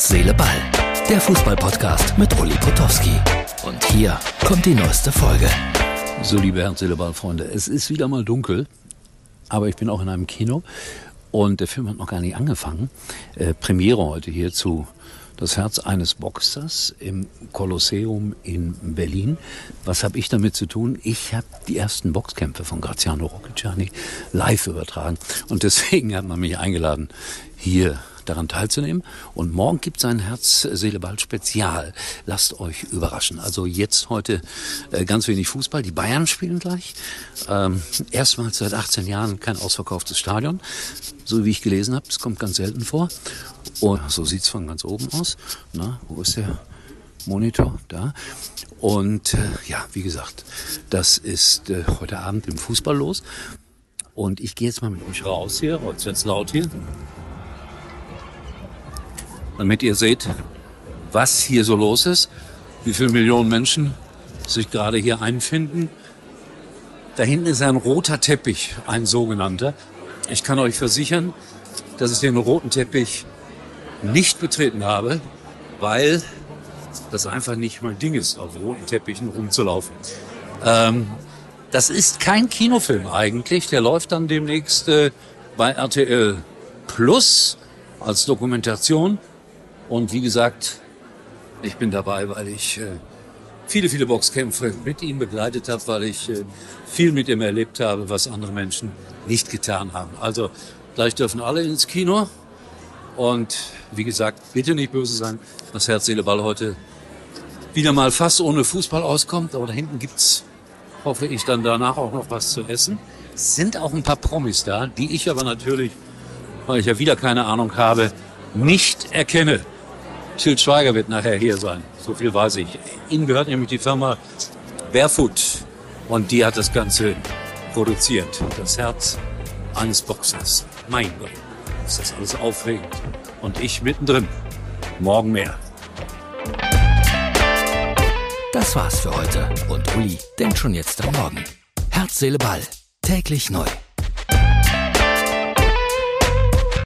Seele, Ball. Der Fußballpodcast mit Uli Potowski. Und hier kommt die neueste Folge. So, liebe Herz, Seele, Ball, Freunde, es ist wieder mal dunkel, aber ich bin auch in einem Kino und der Film hat noch gar nicht angefangen. Äh, Premiere heute hier zu das Herz eines Boxers im Kolosseum in Berlin. Was habe ich damit zu tun? Ich habe die ersten Boxkämpfe von Graziano Rocchiani live übertragen und deswegen hat man mich eingeladen, hier daran teilzunehmen. Und morgen gibt es ein Herz-Seele-Ball-Spezial. Lasst euch überraschen. Also jetzt heute äh, ganz wenig Fußball. Die Bayern spielen gleich. Ähm, erstmals seit 18 Jahren kein ausverkauftes Stadion. So wie ich gelesen habe, es kommt ganz selten vor. Und so sieht's von ganz oben aus. Na, wo ist der Monitor? Da. Und äh, ja, wie gesagt, das ist äh, heute Abend im Fußball los. Und ich gehe jetzt mal mit euch raus hier. Heute wird's laut hier damit ihr seht, was hier so los ist, wie viele Millionen Menschen sich gerade hier einfinden. Da hinten ist ein roter Teppich, ein sogenannter. Ich kann euch versichern, dass ich den roten Teppich nicht betreten habe, weil das einfach nicht mein Ding ist, auf roten Teppichen rumzulaufen. Ähm, das ist kein Kinofilm eigentlich. Der läuft dann demnächst äh, bei RTL Plus als Dokumentation. Und wie gesagt, ich bin dabei, weil ich äh, viele, viele Boxkämpfe mit ihm begleitet habe, weil ich äh, viel mit ihm erlebt habe, was andere Menschen nicht getan haben. Also gleich dürfen alle ins Kino. Und wie gesagt, bitte nicht böse sein, dass Herz, Seele, Ball heute wieder mal fast ohne Fußball auskommt. Aber da hinten gibt's, hoffe ich, dann danach auch noch was zu essen. Es sind auch ein paar Promis da, die ich aber natürlich, weil ich ja wieder keine Ahnung habe, nicht erkenne. Til Schweiger wird nachher hier sein. So viel weiß ich. Ihnen gehört nämlich die Firma Barefoot. Und die hat das Ganze produziert. Das Herz eines Boxers. Mein Gott, ist das alles aufregend. Und ich mittendrin. Morgen mehr. Das war's für heute. Und Uli denkt schon jetzt am Morgen. Herz, Seele, Ball. Täglich neu.